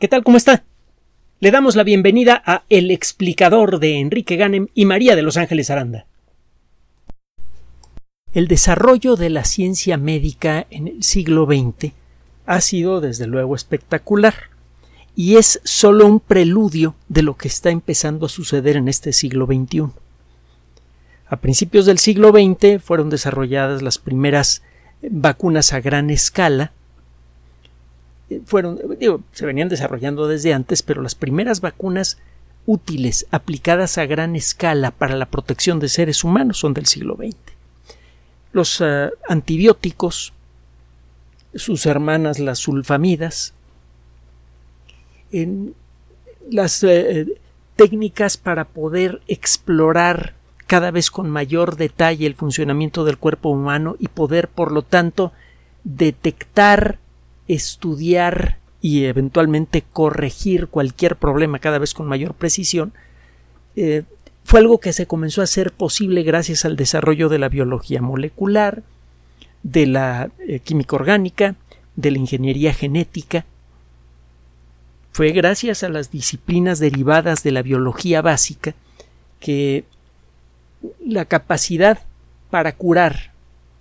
¿Qué tal? ¿Cómo está? Le damos la bienvenida a El explicador de Enrique Ganem y María de Los Ángeles Aranda. El desarrollo de la ciencia médica en el siglo XX ha sido desde luego espectacular y es solo un preludio de lo que está empezando a suceder en este siglo XXI. A principios del siglo XX fueron desarrolladas las primeras vacunas a gran escala fueron, se venían desarrollando desde antes, pero las primeras vacunas útiles aplicadas a gran escala para la protección de seres humanos son del siglo XX. Los eh, antibióticos, sus hermanas las sulfamidas, en las eh, técnicas para poder explorar cada vez con mayor detalle el funcionamiento del cuerpo humano y poder, por lo tanto, detectar estudiar y eventualmente corregir cualquier problema cada vez con mayor precisión, eh, fue algo que se comenzó a hacer posible gracias al desarrollo de la biología molecular, de la eh, química orgánica, de la ingeniería genética. Fue gracias a las disciplinas derivadas de la biología básica que la capacidad para curar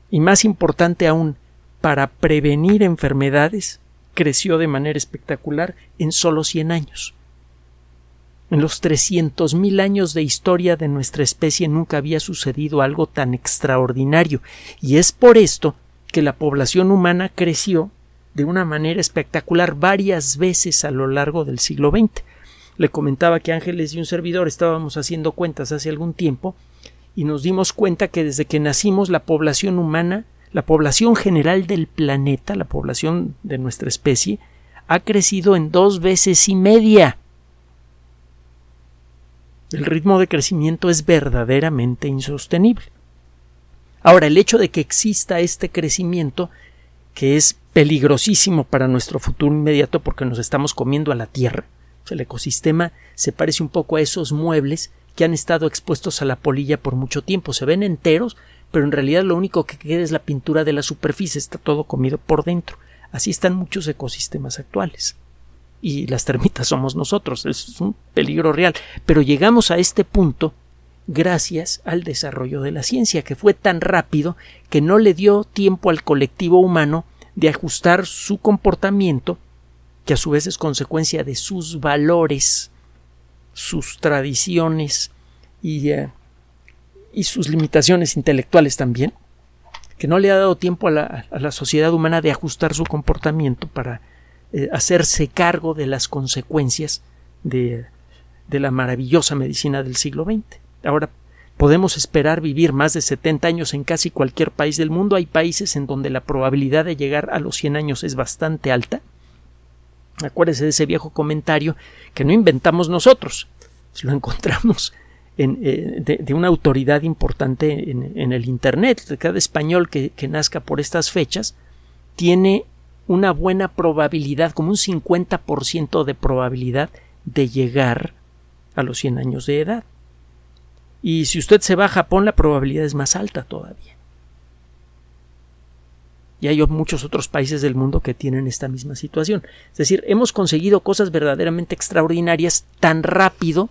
y más importante aún para prevenir enfermedades creció de manera espectacular en solo 100 años. En los 300.000 años de historia de nuestra especie nunca había sucedido algo tan extraordinario, y es por esto que la población humana creció de una manera espectacular varias veces a lo largo del siglo XX. Le comentaba que Ángeles y un servidor estábamos haciendo cuentas hace algún tiempo y nos dimos cuenta que desde que nacimos la población humana la población general del planeta, la población de nuestra especie, ha crecido en dos veces y media. El ritmo de crecimiento es verdaderamente insostenible. Ahora, el hecho de que exista este crecimiento, que es peligrosísimo para nuestro futuro inmediato porque nos estamos comiendo a la Tierra, el ecosistema se parece un poco a esos muebles que han estado expuestos a la polilla por mucho tiempo. Se ven enteros, pero en realidad lo único que queda es la pintura de la superficie, está todo comido por dentro. Así están muchos ecosistemas actuales. Y las termitas somos nosotros, es un peligro real. Pero llegamos a este punto gracias al desarrollo de la ciencia, que fue tan rápido que no le dio tiempo al colectivo humano de ajustar su comportamiento, que a su vez es consecuencia de sus valores, sus tradiciones y eh, y sus limitaciones intelectuales también, que no le ha dado tiempo a la, sociedad humana de ajustar su comportamiento para eh, hacerse cargo de las consecuencias de, de la maravillosa medicina del siglo XX. Ahora podemos esperar vivir más de 70 años en casi cualquier país del mundo. Hay países en donde la probabilidad de llegar a los 100 años es bastante alta. Acuérdese de ese viejo comentario que no inventamos nosotros, lo encontramos eh, de, una autoridad importante en, el Internet. Cada español que, nazca por estas fechas tiene una buena probabilidad, como un 50% de probabilidad de llegar a los 100 años de edad. Y si usted se va a Japón, la probabilidad es más alta todavía. Y hay muchos otros países del mundo que tienen esta misma situación. Es decir, hemos conseguido cosas verdaderamente extraordinarias tan rápido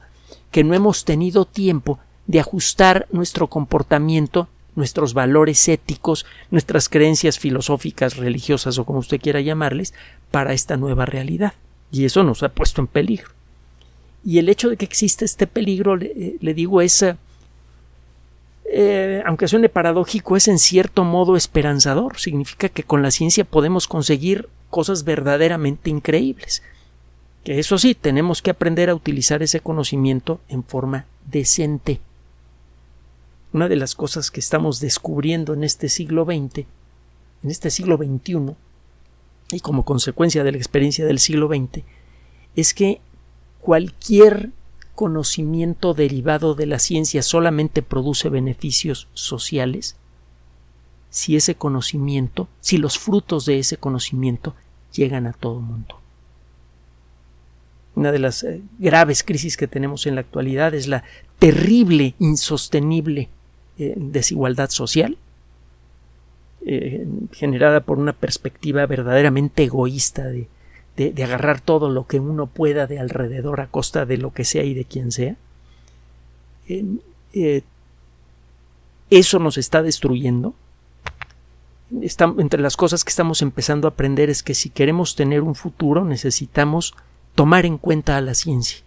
que no hemos tenido tiempo de ajustar nuestro comportamiento, nuestros valores éticos, nuestras creencias filosóficas, religiosas o como usted quiera llamarles, para esta nueva realidad. Y eso nos ha puesto en peligro. Y el hecho de que exista este peligro, le, eh, digo, es, eh, eh, aunque suene paradójico, es en cierto modo esperanzador. Significa que con la ciencia podemos conseguir cosas verdaderamente increíbles que eso sí, tenemos que aprender a utilizar ese conocimiento en forma decente. Una de las cosas que estamos descubriendo en este siglo XX, en este siglo XXI, y como consecuencia de la experiencia del siglo XX, es que cualquier conocimiento derivado de la ciencia solamente produce beneficios sociales si ese conocimiento, si los frutos de ese conocimiento llegan a todo el mundo. Una de las eh, graves crisis que tenemos en la actualidad es la terrible, insostenible eh, desigualdad social eh, generada por una perspectiva verdaderamente egoísta de, de, agarrar todo lo que uno pueda de alrededor a costa de lo que sea y de quien sea. Eso nos está destruyendo. entre las cosas que estamos empezando a aprender es que si queremos tener un futuro necesitamos tomar en cuenta a la ciencia.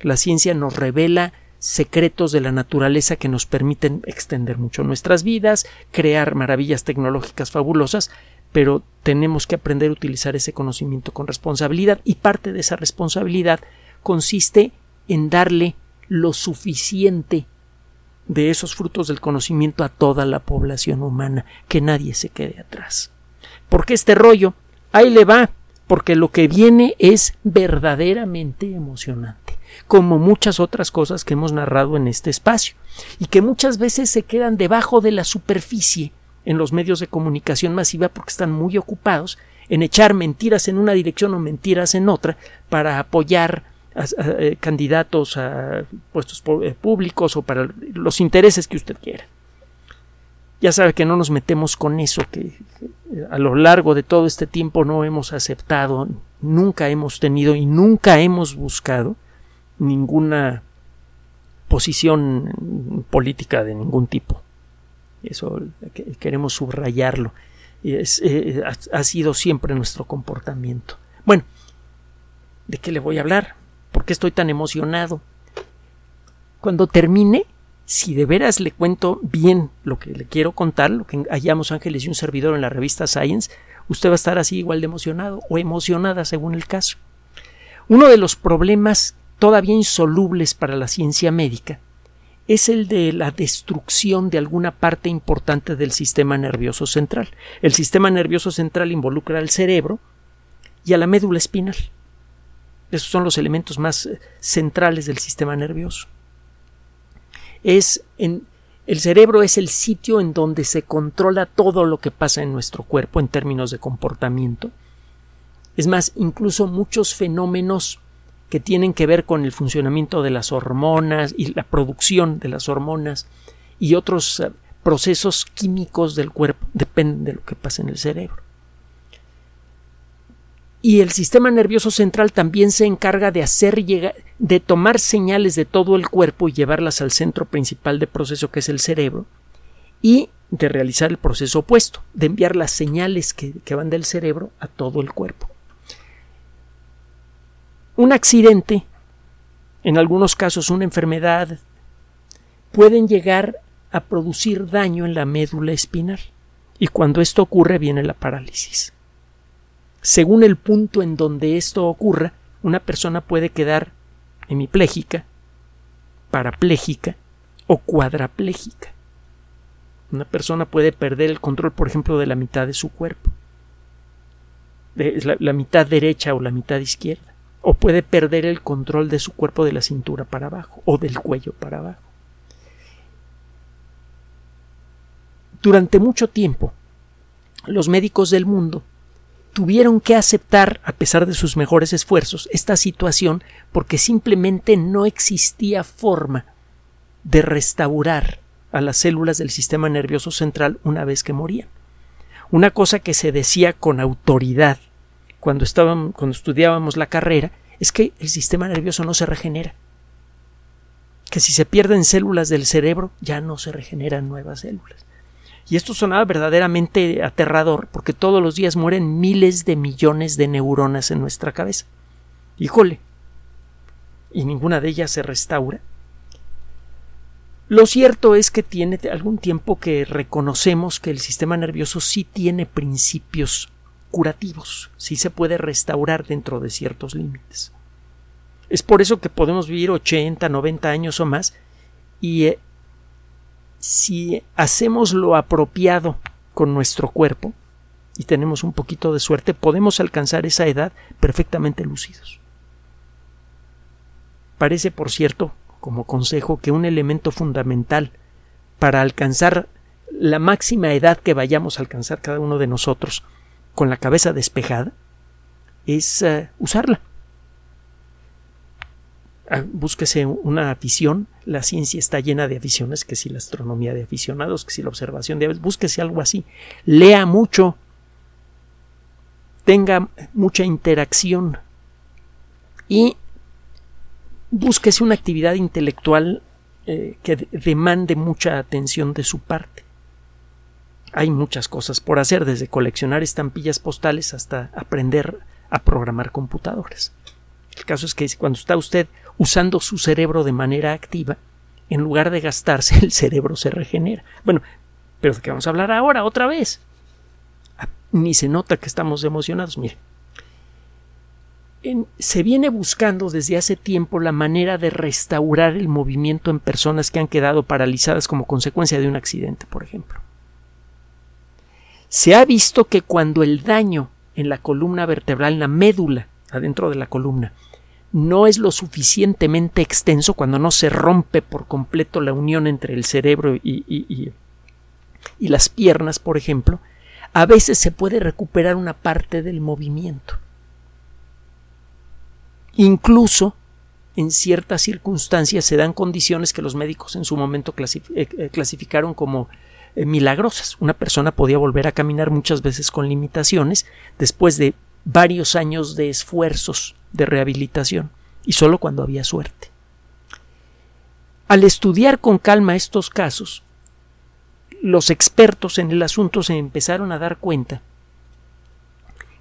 La ciencia nos revela secretos de la naturaleza que nos permiten extender mucho nuestras vidas, crear maravillas tecnológicas fabulosas, pero tenemos que aprender a utilizar ese conocimiento con responsabilidad y parte de esa responsabilidad consiste en darle lo suficiente de esos frutos del conocimiento a toda la población humana, que nadie se quede atrás. Porque este rollo, ahí le va, porque lo que viene es verdaderamente emocionante como muchas otras cosas que hemos narrado en este espacio, y que muchas veces se quedan debajo de la superficie en los medios de comunicación masiva porque están muy ocupados en echar mentiras en una dirección o mentiras en otra para apoyar a, eh, candidatos a puestos eh, públicos o para los intereses que usted quiera. Ya sabe que no nos metemos con eso, que a lo largo de todo este tiempo no hemos aceptado, nunca hemos tenido y nunca hemos buscado ninguna posición política de ningún tipo. Eso queremos subrayarlo. Eh, ha, sido siempre nuestro comportamiento. Bueno, ¿de qué le voy a hablar? ¿Por qué estoy tan emocionado? Cuando termine, si de veras le cuento bien lo que le quiero contar, lo que hallamos Ángeles y un servidor en la revista Science, usted va a estar así igual de emocionado o emocionada según el caso. Uno de los problemas todavía insolubles para la ciencia médica es el de la destrucción de alguna parte importante del sistema nervioso central. El sistema nervioso central involucra al cerebro y a la médula espinal. Esos son los elementos más eh, centrales del sistema nervioso. Es en, el cerebro es el sitio en donde se controla todo lo que pasa en nuestro cuerpo en términos de comportamiento. Es más, incluso muchos fenómenos que tienen que ver con el funcionamiento de las hormonas y la producción de las hormonas y otros eh, procesos químicos del cuerpo, dependen de lo que pasa en el cerebro. Y el sistema nervioso central también se encarga de hacer llegar, de tomar señales de todo el cuerpo y llevarlas al centro principal de proceso que es el cerebro y de realizar el proceso opuesto, de enviar las señales que van del cerebro a todo el cuerpo. Un accidente, en algunos casos una enfermedad, pueden llegar a producir daño en la médula espinal y cuando esto ocurre viene la parálisis. Según el punto en donde esto ocurra, una persona puede quedar hemipléjica, parapléjica o cuadrapléjica. Una persona puede perder el control, por ejemplo, de la mitad de su cuerpo, de la mitad derecha o la mitad izquierda o puede perder el control de su cuerpo de la cintura para abajo o del cuello para abajo. Durante mucho tiempo, los médicos del mundo tuvieron que aceptar, a pesar de sus mejores esfuerzos, esta situación porque simplemente no existía forma de restaurar a las células del sistema nervioso central una vez que morían. Una cosa que se decía con autoridad cuando, cuando estudiábamos la carrera es que el sistema nervioso no se regenera. Que si se pierden células del cerebro, ya no se regeneran nuevas células. Y esto sonaba verdaderamente aterrador, porque todos los días mueren miles de millones de neuronas en nuestra cabeza. Híjole. Y ninguna de ellas se restaura. Lo cierto es que tiene algún tiempo que reconocemos que el sistema nervioso sí tiene principios curativos, sí se puede restaurar dentro de ciertos límites. Es por eso que podemos vivir 80, 90 años o más y eh, si hacemos lo apropiado con nuestro cuerpo y tenemos un poquito de suerte, podemos alcanzar esa edad perfectamente lúcidos. Parece, por cierto, como consejo, que un elemento fundamental para alcanzar la máxima edad que vayamos a alcanzar cada uno de nosotros con la cabeza despejada es eh, usarla. Ah, búsquese una afición, la ciencia está llena de aficiones, que si la astronomía de aficionados, que si la observación de aves, búsquese algo así, lea mucho, tenga mucha interacción y búsquese una actividad intelectual eh, que demande mucha atención de su parte. Hay muchas cosas por hacer, desde coleccionar estampillas postales hasta aprender a programar computadoras. El caso es que cuando está usted usando su cerebro de manera activa, en lugar de gastarse, el cerebro se regenera. Bueno, pero ¿de qué vamos a hablar ahora otra vez? Ah, ni se nota que estamos emocionados. Mire, se viene buscando desde hace tiempo la manera de restaurar el movimiento en personas que han quedado paralizadas como consecuencia de un accidente, por ejemplo. Se ha visto que cuando el daño en la columna vertebral, en la médula, adentro de la columna, no es lo suficientemente extenso, cuando no se rompe por completo la unión entre el cerebro y, y las piernas, por ejemplo, a veces se puede recuperar una parte del movimiento. Incluso en ciertas circunstancias se dan condiciones que los médicos en su momento eh, eh, clasificaron como eh, milagrosas. Una persona podía volver a caminar muchas veces con limitaciones después de varios años de esfuerzos de rehabilitación y solo cuando había suerte. Al estudiar con calma estos casos, los expertos en el asunto se empezaron a dar cuenta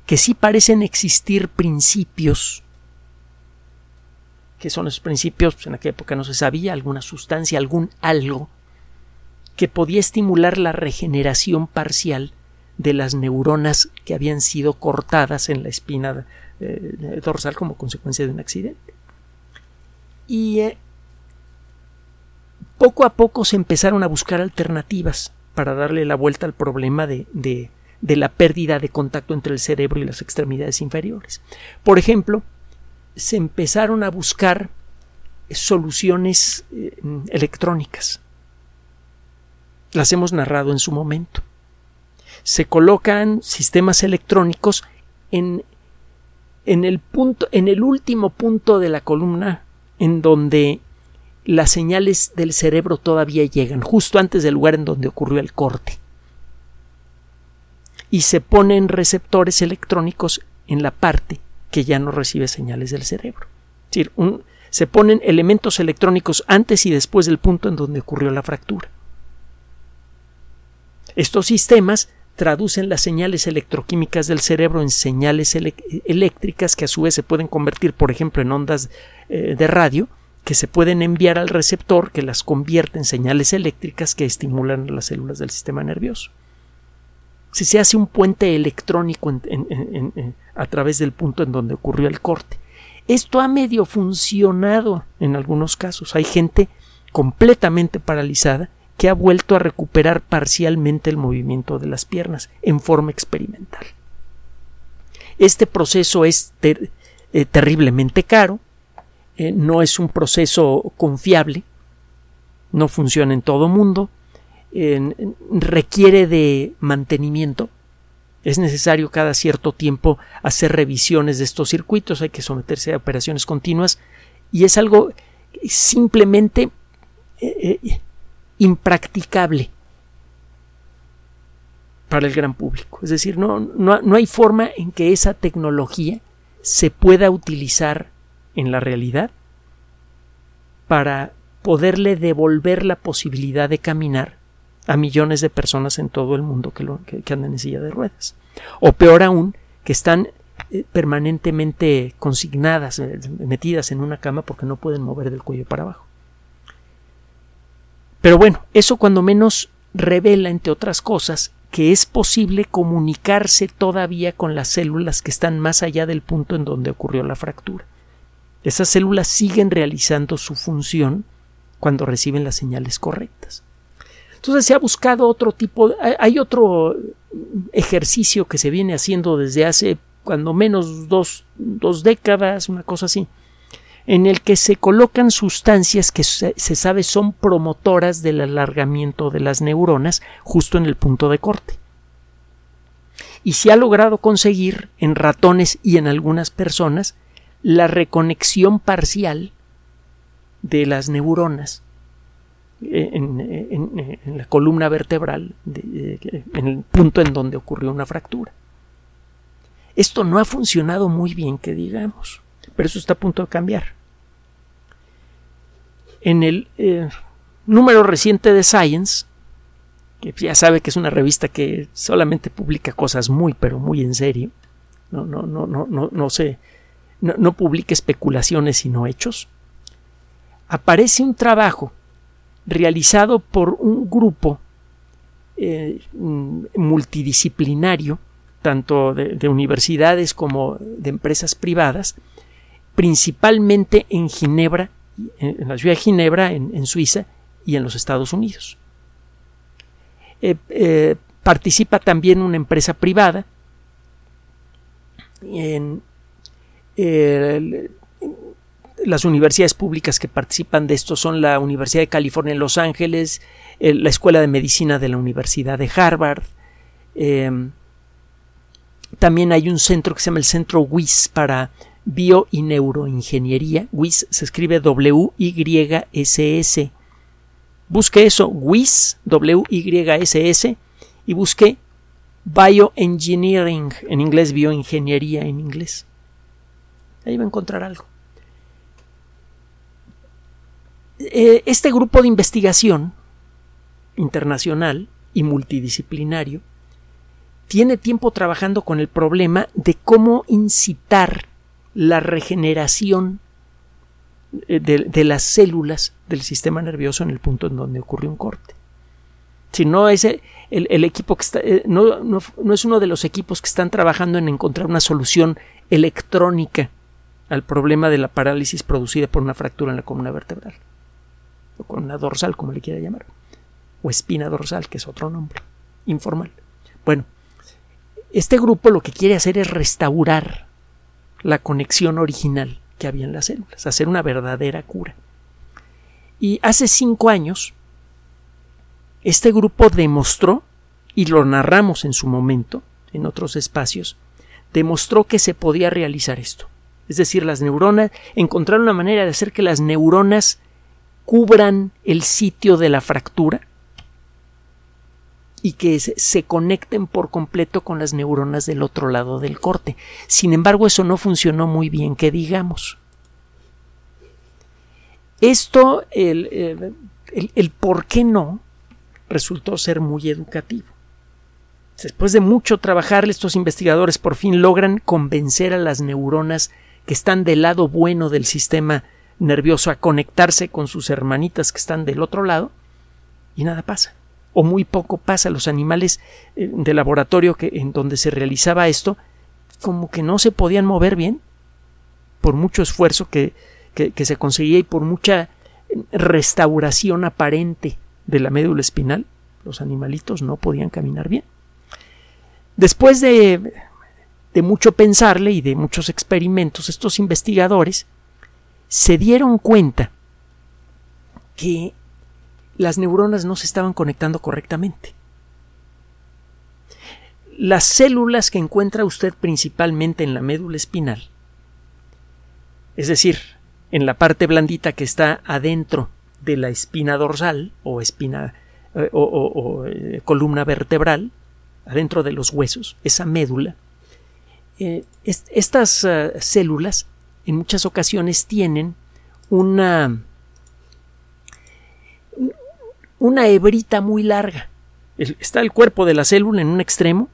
que sí parecen existir principios que son esos principios, pues en aquella época no se sabía, alguna sustancia, algún algo que podía estimular la regeneración parcial de las neuronas que habían sido cortadas en la espina eh, dorsal como consecuencia de un accidente. Y eh, poco a poco se empezaron a buscar alternativas para darle la vuelta al problema de, de, de la pérdida de contacto entre el cerebro y las extremidades inferiores. Por ejemplo, se empezaron a buscar soluciones eh, electrónicas. Las hemos narrado en su momento. Se colocan sistemas electrónicos en, en el punto, en el último punto de la columna en donde las señales del cerebro todavía llegan, justo antes del lugar en donde ocurrió el corte. Y se ponen receptores electrónicos en la parte que ya no recibe señales del cerebro. Es decir, se ponen elementos electrónicos antes y después del punto en donde ocurrió la fractura. Estos sistemas traducen las señales electroquímicas del cerebro en señales eléctricas que a su vez se pueden convertir, por ejemplo, en ondas eh, de radio que se pueden enviar al receptor que las convierte en señales eléctricas que estimulan las células del sistema nervioso si se hace un puente electrónico a través del punto en donde ocurrió el corte. Esto ha medio funcionado en algunos casos. Hay gente completamente paralizada que ha vuelto a recuperar parcialmente el movimiento de las piernas en forma experimental. Este proceso es eh, terriblemente caro, eh, no es un proceso confiable, no funciona en todo mundo, requiere de mantenimiento. Es necesario cada cierto tiempo hacer revisiones de estos circuitos, hay que someterse a operaciones continuas y es algo simplemente eh, impracticable para el gran público. Es decir, no, no, no hay forma en que esa tecnología se pueda utilizar en la realidad para poderle devolver la posibilidad de caminar a millones de personas en todo el mundo que, lo, que, andan en silla de ruedas. O peor aún, que están eh, permanentemente consignadas, eh, metidas en una cama porque no pueden mover del cuello para abajo. Pero bueno, eso cuando menos revela, entre otras cosas, que es posible comunicarse todavía con las células que están más allá del punto en donde ocurrió la fractura. Esas células siguen realizando su función cuando reciben las señales correctas. Entonces se ha buscado otro tipo, hay otro ejercicio que se viene haciendo desde hace cuando menos dos, décadas, una cosa así, en el que se colocan sustancias que se, sabe son promotoras del alargamiento de las neuronas justo en el punto de corte. Y se ha logrado conseguir en ratones y en algunas personas la reconexión parcial de las neuronas en, la columna vertebral, en el punto en donde ocurrió una fractura. Esto no ha funcionado muy bien, que digamos, pero eso está a punto de cambiar. En el eh, número reciente de Science, que ya sabe que es una revista que solamente publica cosas muy, pero muy en serio, no, no, no, no, no, no no, no publica especulaciones sino hechos, aparece un trabajo realizado por un grupo eh, multidisciplinario, tanto de, universidades como de empresas privadas, principalmente en Ginebra, en, la ciudad de Ginebra, en, Suiza y en los Estados Unidos. Eh, eh, participa también una empresa privada en, las universidades públicas que participan de esto son la Universidad de California en Los Ángeles, la Escuela de Medicina de la Universidad de Harvard. También hay un centro que se llama el Centro WIS para Bio y Neuroingeniería. WIS se escribe W-Y-S-S. Busque eso, WIS, W-Y-S-S, y busque Bioengineering, en inglés, bioingeniería en inglés. Ahí va a encontrar algo. Eh, este grupo de investigación internacional y multidisciplinario tiene tiempo trabajando con el problema de cómo incitar la regeneración eh, de, las células del sistema nervioso en el punto en donde ocurre un corte. Si no es el, equipo que está, eh, no, no es uno de los equipos que están trabajando en encontrar una solución electrónica al problema de la parálisis producida por una fractura en la columna vertebral o con una dorsal, como le quiera llamar, o espina dorsal, que es otro nombre informal. Bueno, este grupo lo que quiere hacer es restaurar la conexión original que había en las células, hacer una verdadera cura. Y hace cinco años, este grupo demostró, y lo narramos en su momento, en otros espacios, demostró que se podía realizar esto. Es decir, las neuronas, encontrar una manera de hacer que las neuronas cubran el sitio de la fractura y que se conecten por completo con las neuronas del otro lado del corte. Sin embargo, eso no funcionó muy bien, que digamos. Esto, el, el, el, por qué no, resultó ser muy educativo. Después de mucho trabajar, estos investigadores por fin logran convencer a las neuronas que están del lado bueno del sistema nervioso a conectarse con sus hermanitas que están del otro lado y nada pasa. O muy poco pasa. Los animales eh, de laboratorio que, en donde se realizaba esto, como que no se podían mover bien, por mucho esfuerzo que, que se conseguía y por mucha restauración aparente de la médula espinal, los animalitos no podían caminar bien. Después de, de mucho pensarle y de muchos experimentos, estos investigadores se dieron cuenta que las neuronas no se estaban conectando correctamente. Las células que encuentra usted principalmente en la médula espinal, es decir, en la parte blandita que está adentro de la espina dorsal o espina eh, o, eh, columna vertebral, adentro de los huesos, esa médula, eh, estas células en muchas ocasiones tienen una una hebrita muy larga. Está el cuerpo de la célula en un extremo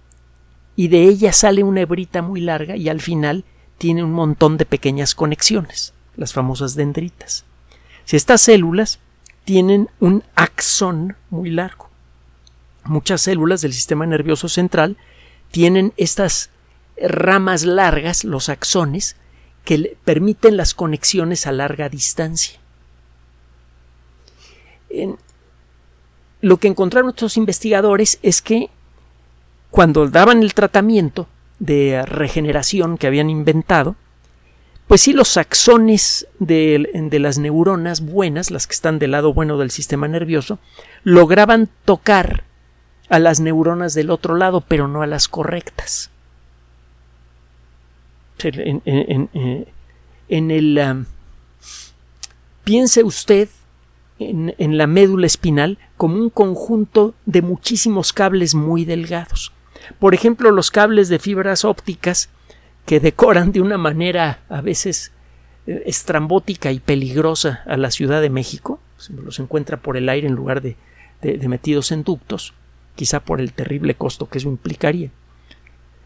y de ella sale una hebrita muy larga y al final tiene un montón de pequeñas conexiones, las famosas dendritas. Si estas células tienen un axón muy largo. Muchas células del sistema nervioso central tienen estas ramas largas, los axones, que permiten las conexiones a larga distancia. Lo que encontraron estos investigadores es que cuando daban el tratamiento de regeneración que habían inventado, pues sí, los axones de, las neuronas buenas, las que están del lado bueno del sistema nervioso, lograban tocar a las neuronas del otro lado, pero no a las correctas. En, el... Um, piense usted en la médula espinal como un conjunto de muchísimos cables muy delgados. Por ejemplo, los cables de fibras ópticas que decoran de una manera a veces eh, estrambótica y peligrosa a la Ciudad de México. Los encuentra por el aire en lugar de, metidos en ductos, quizá por el terrible costo que eso implicaría.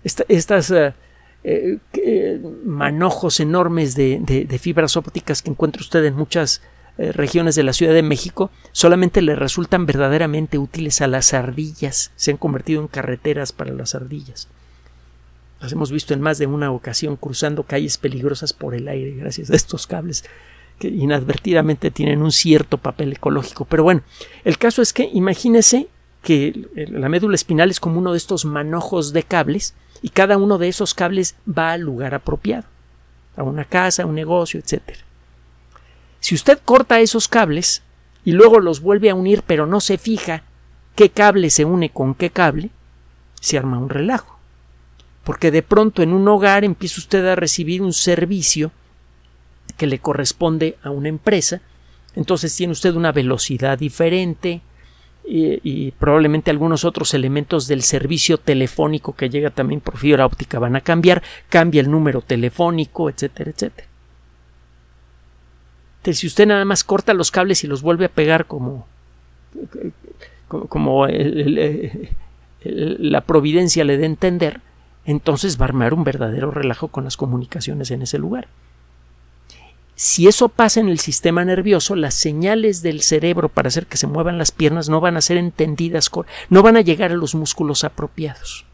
estas eh, eh, manojos enormes de, fibras ópticas que encuentra usted en muchas regiones de la Ciudad de México solamente le resultan verdaderamente útiles a las ardillas. Se han convertido en carreteras para las ardillas. Las hemos visto en más de una ocasión cruzando calles peligrosas por el aire gracias a estos cables que inadvertidamente tienen un cierto papel ecológico. Pero bueno, el caso es que imagínese que la médula espinal es como uno de estos manojos de cables y cada uno de esos cables va al lugar apropiado, a una casa, a un negocio, etc. Si usted corta esos cables y luego los vuelve a unir pero no se fija qué cable se une con qué cable, se arma un relajo porque de pronto en un hogar empieza usted a recibir un servicio que le corresponde a una empresa, entonces tiene usted una velocidad diferente y, probablemente algunos otros elementos del servicio telefónico que llega también por fibra óptica van a cambiar, cambia el número telefónico, etcétera, etcétera. Entonces, si usted nada más corta los cables y los vuelve a pegar como como, la providencia le dé a entender, entonces va a armar un verdadero relajo con las comunicaciones en ese lugar. Si eso pasa en el sistema nervioso, las señales del cerebro para hacer que se muevan las piernas no van a ser entendidas, no van a llegar a los músculos apropiados.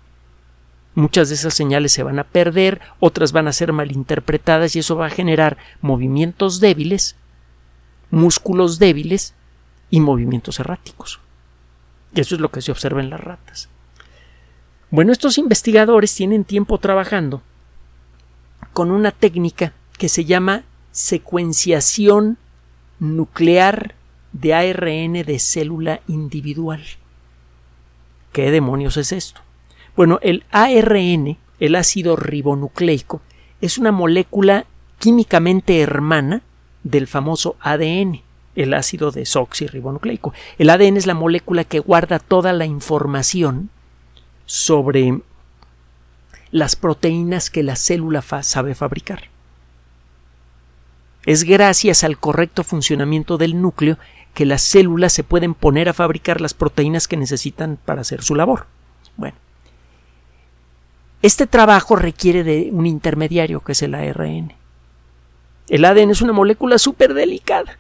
Muchas de esas señales se van a perder, otras van a ser malinterpretadas y eso va a generar movimientos débiles, músculos débiles y movimientos erráticos. Y eso es lo que se observa en las ratas. Bueno, estos investigadores tienen tiempo trabajando con una técnica que se llama secuenciación nuclear de ARN de célula individual. ¿Qué demonios es esto? Bueno, el ARN, el ácido ribonucleico, es una molécula químicamente hermana del famoso ADN, el ácido desoxirribonucleico. El ADN es la molécula que guarda toda la información sobre las proteínas que la célula sabe fabricar. Es gracias al correcto funcionamiento del núcleo que las células se pueden poner a fabricar las proteínas que necesitan para hacer su labor. Bueno, este trabajo requiere de un intermediario que es el ARN. El ADN es una molécula súper delicada.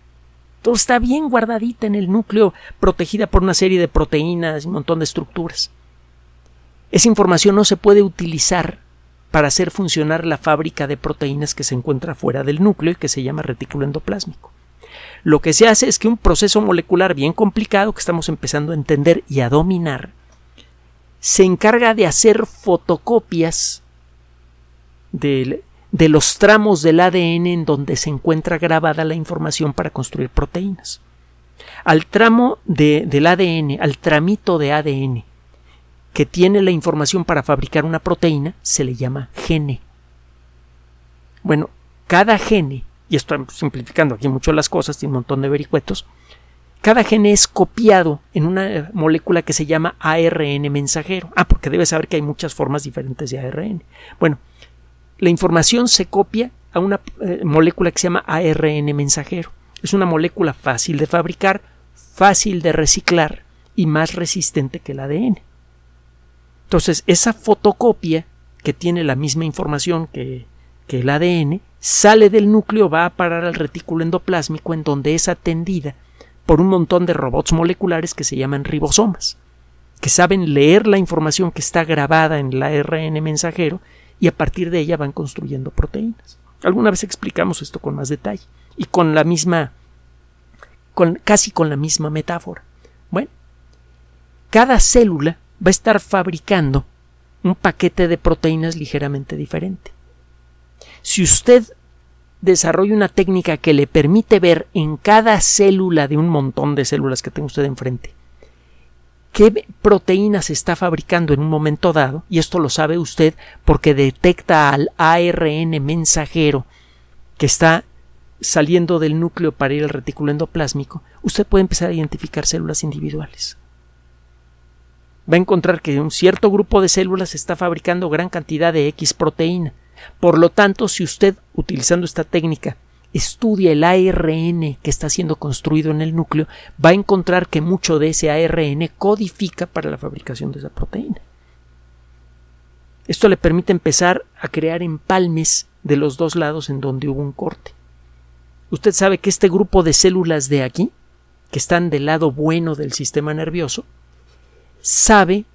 Todo está bien guardadita en el núcleo, protegida por una serie de proteínas y un montón de estructuras. Esa información no se puede utilizar para hacer funcionar la fábrica de proteínas que se encuentra fuera del núcleo y que se llama retículo endoplásmico. Lo que se hace es que un proceso molecular bien complicado que estamos empezando a entender y a dominar se encarga de hacer fotocopias de, los tramos del ADN en donde se encuentra grabada la información para construir proteínas. Al tramo del ADN, al tramito de ADN que tiene la información para fabricar una proteína se le llama gene. Bueno, cada gene, y estoy simplificando aquí mucho las cosas, tiene un montón de vericuetos, cada gene es copiado en una molécula que se llama ARN mensajero. Ah, porque debes saber que hay muchas formas diferentes de ARN. Bueno, la información se copia a una eh, molécula que se llama ARN mensajero. Es una molécula fácil de fabricar, fácil de reciclar y más resistente que el ADN. Entonces, esa fotocopia que tiene la misma información que, el ADN sale del núcleo, va a parar al retículo endoplásmico en donde es atendida por un montón de robots moleculares que se llaman ribosomas, que saben leer la información que está grabada en el ARN mensajero y a partir de ella van construyendo proteínas. Alguna vez explicamos esto con más detalle y con la misma con, casi con la misma metáfora. Bueno, cada célula va a estar fabricando un paquete de proteínas ligeramente diferente. Si usted desarrolla una técnica que le permite ver en cada célula de un montón de células que tenga usted enfrente qué proteínas está fabricando en un momento dado, y esto lo sabe usted porque detecta al ARN mensajero que está saliendo del núcleo para ir al retículo endoplásmico, usted puede empezar a identificar células individuales va a encontrar que un cierto grupo de células está fabricando gran cantidad de X proteína. Por lo tanto, si usted, utilizando esta técnica, estudia el ARN que está siendo construido en el núcleo, va a encontrar que mucho de ese ARN codifica para la fabricación de esa proteína. Esto le permite empezar a crear empalmes de los dos lados en donde hubo un corte. Usted sabe que este grupo de células de aquí, que están del lado bueno del sistema nervioso, sabe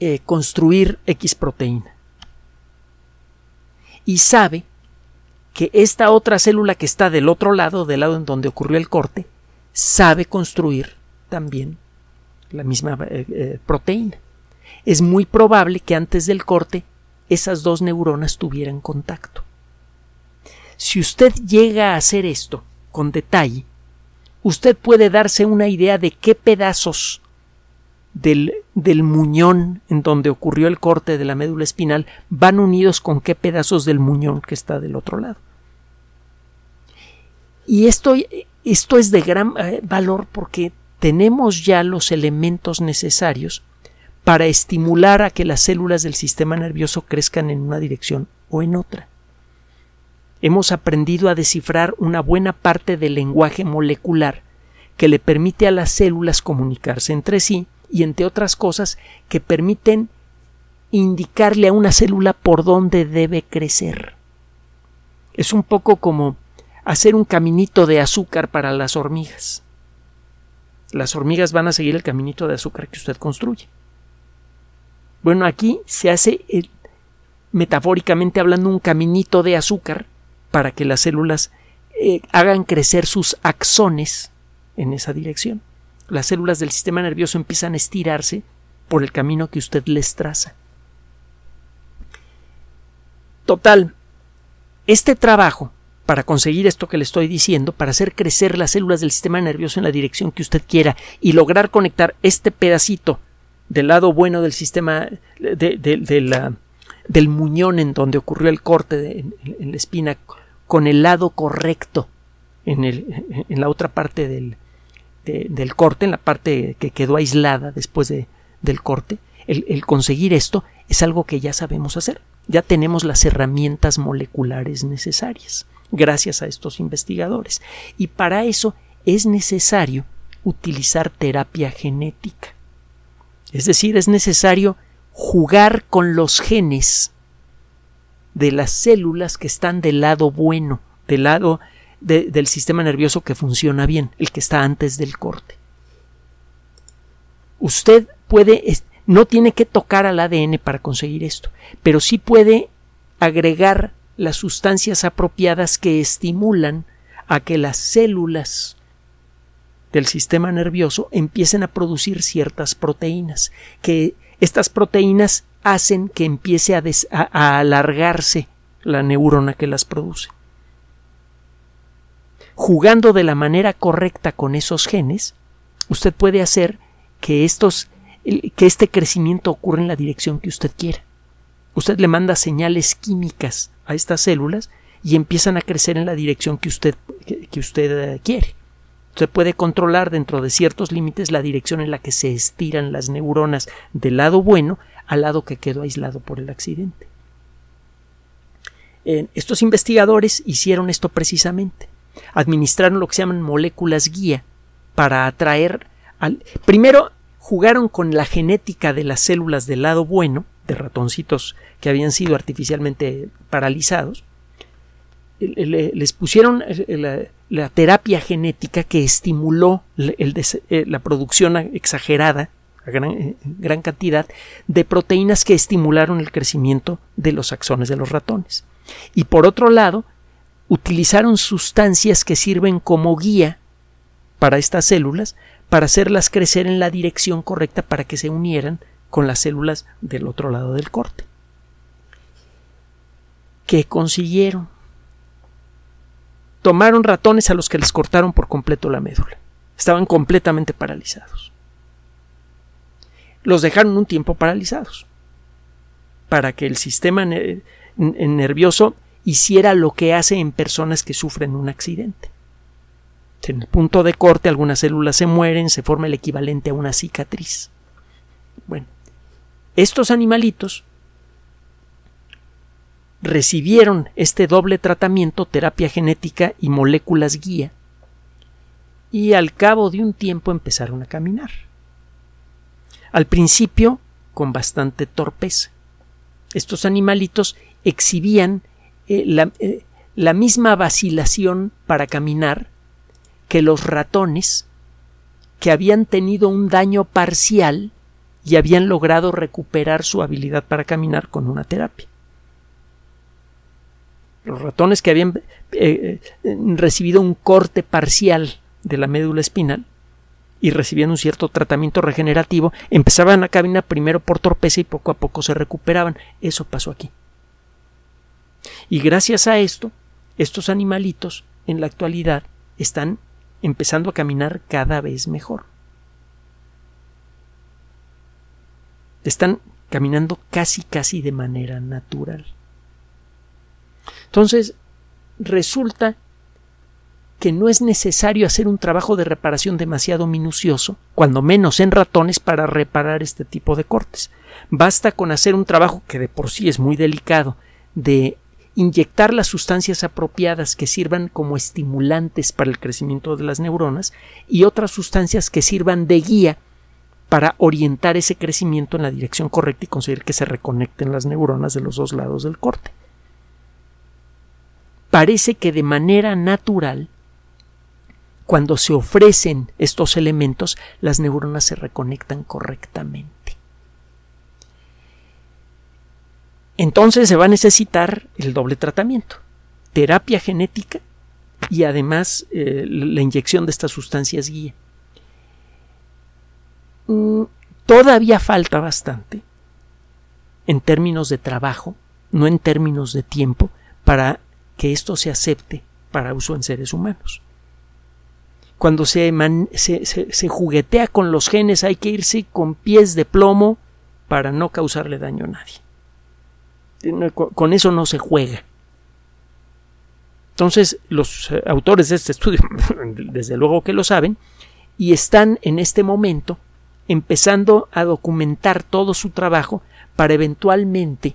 eh, construir X proteína. Y sabe que esta otra célula que está del otro lado, del lado en donde ocurrió el corte, sabe construir también la misma eh, eh, proteína. Es muy probable que antes del corte esas dos neuronas tuvieran contacto. Si usted llega a hacer esto con detalle, usted puede darse una idea de qué pedazos del, del, muñón en donde ocurrió el corte de la médula espinal van unidos con qué pedazos del muñón que está del otro lado. Y esto, esto es de gran eh, valor porque tenemos ya los elementos necesarios para estimular a que las células del sistema nervioso crezcan en una dirección o en otra. Hemos aprendido a descifrar una buena parte del lenguaje molecular que le permite a las células comunicarse entre sí y entre otras cosas que permiten indicarle a una célula por dónde debe crecer. Es un poco como hacer un caminito de azúcar para las hormigas. Las hormigas van a seguir el caminito de azúcar que usted construye. Bueno, aquí se hace, metafóricamente hablando, un caminito de azúcar para que las células eh, hagan crecer sus axones en esa dirección las células del sistema nervioso empiezan a estirarse por el camino que usted les traza. Total, este trabajo para conseguir esto que le estoy diciendo, para hacer crecer las células del sistema nervioso en la dirección que usted quiera y lograr conectar este pedacito del lado bueno del sistema de, del muñón en donde ocurrió el corte en, la espina con el lado correcto en, el, en la otra parte del, del corte, en la parte que quedó aislada después de, del corte, el, conseguir esto es algo que ya sabemos hacer. Ya tenemos las herramientas moleculares necesarias, gracias a estos investigadores. Y para eso es necesario utilizar terapia genética. Es decir, es necesario jugar con los genes de las células que están del lado bueno, del lado del sistema nervioso que funciona bien, el que está antes del corte. Usted puede, no tiene que tocar al ADN para conseguir esto, pero sí puede agregar las sustancias apropiadas que estimulan a que las células del sistema nervioso empiecen a producir ciertas proteínas, que estas proteínas hacen que empiece a alargarse la neurona que las produce jugando de la manera correcta con esos genes, usted puede hacer que estos que este crecimiento ocurra en la dirección que usted quiera. Usted le manda señales químicas a estas células y empiezan a crecer en la dirección que usted, que, usted eh, quiere. Usted puede controlar dentro de ciertos límites la dirección en la que se estiran las neuronas del lado bueno al lado que quedó aislado por el accidente. estos investigadores hicieron esto precisamente administraron lo que se llaman moléculas guía para atraer al... Primero jugaron con la genética de las células del lado bueno, de ratoncitos que habían sido artificialmente paralizados, les pusieron la, terapia genética que estimuló eh, la producción exagerada, a gran, cantidad, de proteínas que estimularon el crecimiento de los axones de los ratones. Y por otro lado, utilizaron sustancias que sirven como guía para estas células para hacerlas crecer en la dirección correcta para que se unieran con las células del otro lado del corte. ¿Qué consiguieron? Tomaron ratones a los que les cortaron por completo la médula. Estaban completamente paralizados. Los dejaron un tiempo paralizados para que el sistema nervioso hiciera lo que hace en personas que sufren un accidente. En el punto de corte algunas células se mueren, se forma el equivalente a una cicatriz. Bueno, estos animalitos recibieron este doble tratamiento, terapia genética y moléculas guía, y al cabo de un tiempo empezaron a caminar. Al principio, con bastante torpeza. Estos animalitos exhibían eh, la, eh, la misma vacilación para caminar que los ratones que habían tenido un daño parcial y habían logrado recuperar su habilidad para caminar con una terapia. Los ratones que habían eh, recibido un corte parcial de la médula espinal y recibían un cierto tratamiento regenerativo, empezaban a caminar primero por torpeza y poco a poco se recuperaban. Eso pasó aquí. Y gracias a esto, estos animalitos en la actualidad están empezando a caminar cada vez mejor. Están caminando casi casi de manera natural. Entonces, resulta que no es necesario hacer un trabajo de reparación demasiado minucioso, cuando menos en ratones, para reparar este tipo de cortes. Basta con hacer un trabajo que de por sí es muy delicado, de inyectar las sustancias apropiadas que sirvan como estimulantes para el crecimiento de las neuronas y otras sustancias que sirvan de guía para orientar ese crecimiento en la dirección correcta y conseguir que se reconecten las neuronas de los dos lados del corte. Parece que de manera natural, cuando se ofrecen estos elementos, las neuronas se reconectan correctamente. Entonces se va a necesitar el doble tratamiento, terapia genética y además eh, la inyección de estas sustancias guía. Mm, todavía falta bastante en términos de trabajo, no en términos de tiempo, para que esto se acepte para uso en seres humanos. Cuando se, se juguetea con los genes hay que irse con pies de plomo para no causarle daño a nadie con eso no se juega. Entonces, los eh, autores de este estudio, desde luego que lo saben, y están en este momento empezando a documentar todo su trabajo para eventualmente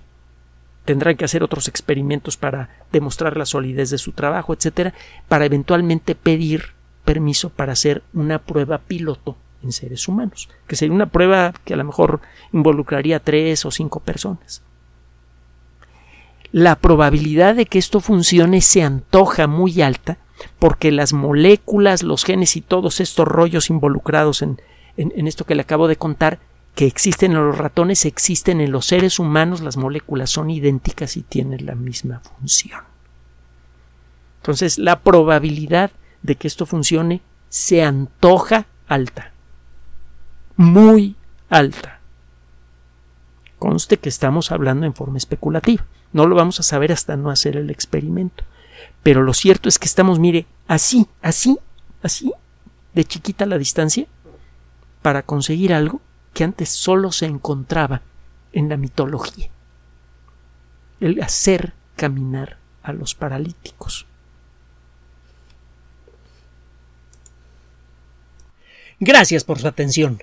tendrán que hacer otros experimentos para demostrar la solidez de su trabajo, etcétera, para eventualmente pedir permiso para hacer una prueba piloto en seres humanos, que sería una prueba que a lo mejor involucraría tres o cinco personas la probabilidad de que esto funcione se antoja muy alta porque las moléculas, los genes y todos estos rollos involucrados en, esto que le acabo de contar, que existen en los ratones, existen en los seres humanos, las moléculas son idénticas y tienen la misma función. Entonces, la probabilidad de que esto funcione se antoja alta. Muy alta. Conste que estamos hablando en forma especulativa. No lo vamos a saber hasta no hacer el experimento. Pero lo cierto es que estamos, mire, así, así, así, de chiquita la distancia, para conseguir algo que antes solo se encontraba en la mitología. El hacer caminar a los paralíticos. Gracias por su atención